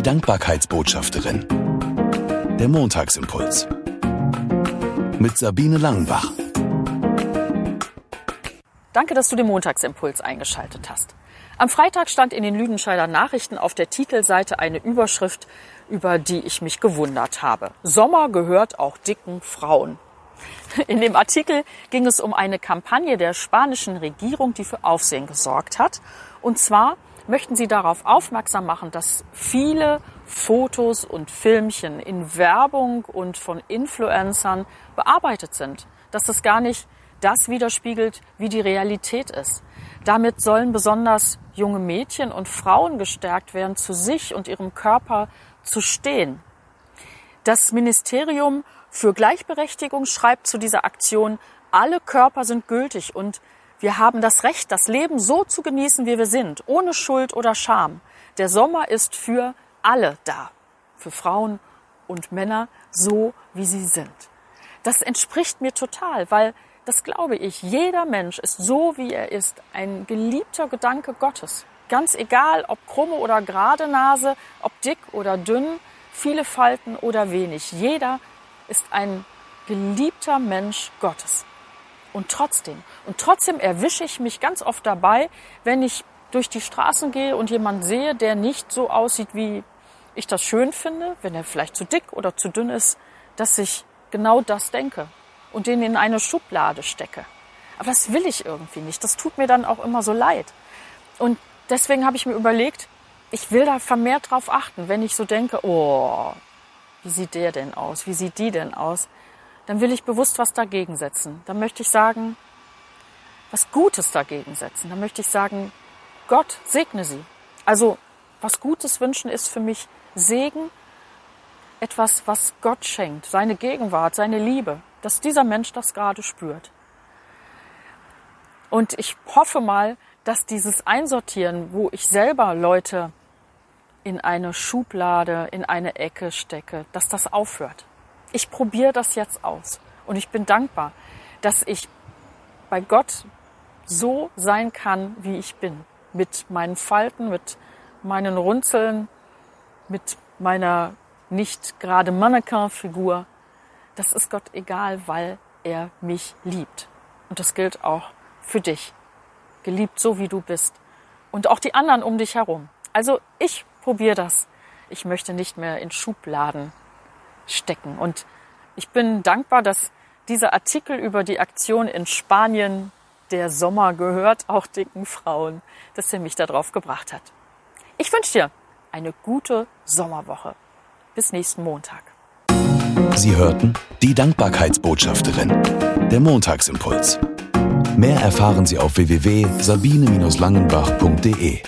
Die Dankbarkeitsbotschafterin. Der Montagsimpuls. Mit Sabine Langenbach. Danke, dass du den Montagsimpuls eingeschaltet hast. Am Freitag stand in den Lüdenscheider Nachrichten auf der Titelseite eine Überschrift, über die ich mich gewundert habe. Sommer gehört auch dicken Frauen. In dem Artikel ging es um eine Kampagne der spanischen Regierung, die für Aufsehen gesorgt hat. Und zwar möchten sie darauf aufmerksam machen, dass viele Fotos und Filmchen in Werbung und von Influencern bearbeitet sind. Dass das gar nicht das widerspiegelt, wie die Realität ist. Damit sollen besonders junge Mädchen und Frauen gestärkt werden, zu sich und ihrem Körper zu stehen. Das Ministerium für Gleichberechtigung schreibt zu dieser Aktion, alle Körper sind gültig und wir haben das Recht, das Leben so zu genießen, wie wir sind, ohne Schuld oder Scham. Der Sommer ist für alle da, für Frauen und Männer, so wie sie sind. Das entspricht mir total, weil das glaube ich, jeder Mensch ist so, wie er ist, ein geliebter Gedanke Gottes. Ganz egal, ob krumme oder gerade Nase, ob dick oder dünn, viele Falten oder wenig. Jeder ist ein geliebter Mensch Gottes. Und trotzdem, und trotzdem erwische ich mich ganz oft dabei, wenn ich durch die Straßen gehe und jemand sehe, der nicht so aussieht, wie ich das schön finde, wenn er vielleicht zu dick oder zu dünn ist, dass ich genau das denke und den in eine Schublade stecke. Aber das will ich irgendwie nicht. Das tut mir dann auch immer so leid. Und deswegen habe ich mir überlegt, ich will da vermehrt drauf achten, wenn ich so denke, oh, wie sieht der denn aus? Wie sieht die denn aus? Dann will ich bewusst was dagegen setzen. Dann möchte ich sagen, was Gutes dagegen setzen. Dann möchte ich sagen, Gott segne sie. Also was Gutes wünschen ist für mich Segen, etwas, was Gott schenkt, seine Gegenwart, seine Liebe, dass dieser Mensch das gerade spürt. Und ich hoffe mal, dass dieses Einsortieren, wo ich selber Leute in eine Schublade, in eine Ecke stecke, dass das aufhört ich probiere das jetzt aus. Und ich bin dankbar, dass ich bei Gott so sein kann, wie ich bin. Mit meinen Falten, mit meinen Runzeln, mit meiner nicht gerade Mannequin-Figur. Das ist Gott egal, weil er mich liebt. Und das gilt auch für dich. Geliebt so, wie du bist. Und auch die anderen um dich herum. Also ich probiere das. Ich möchte nicht mehr in Schubladen stecken. Und ich bin dankbar, dass dieser Artikel über die Aktion in Spanien, der Sommer gehört auch dicken Frauen, dass er mich darauf gebracht hat. Ich wünsche dir eine gute Sommerwoche. Bis nächsten Montag. Sie hörten die Dankbarkeitsbotschafterin, der Montagsimpuls. Mehr erfahren Sie auf www.sabine-langenbach.de.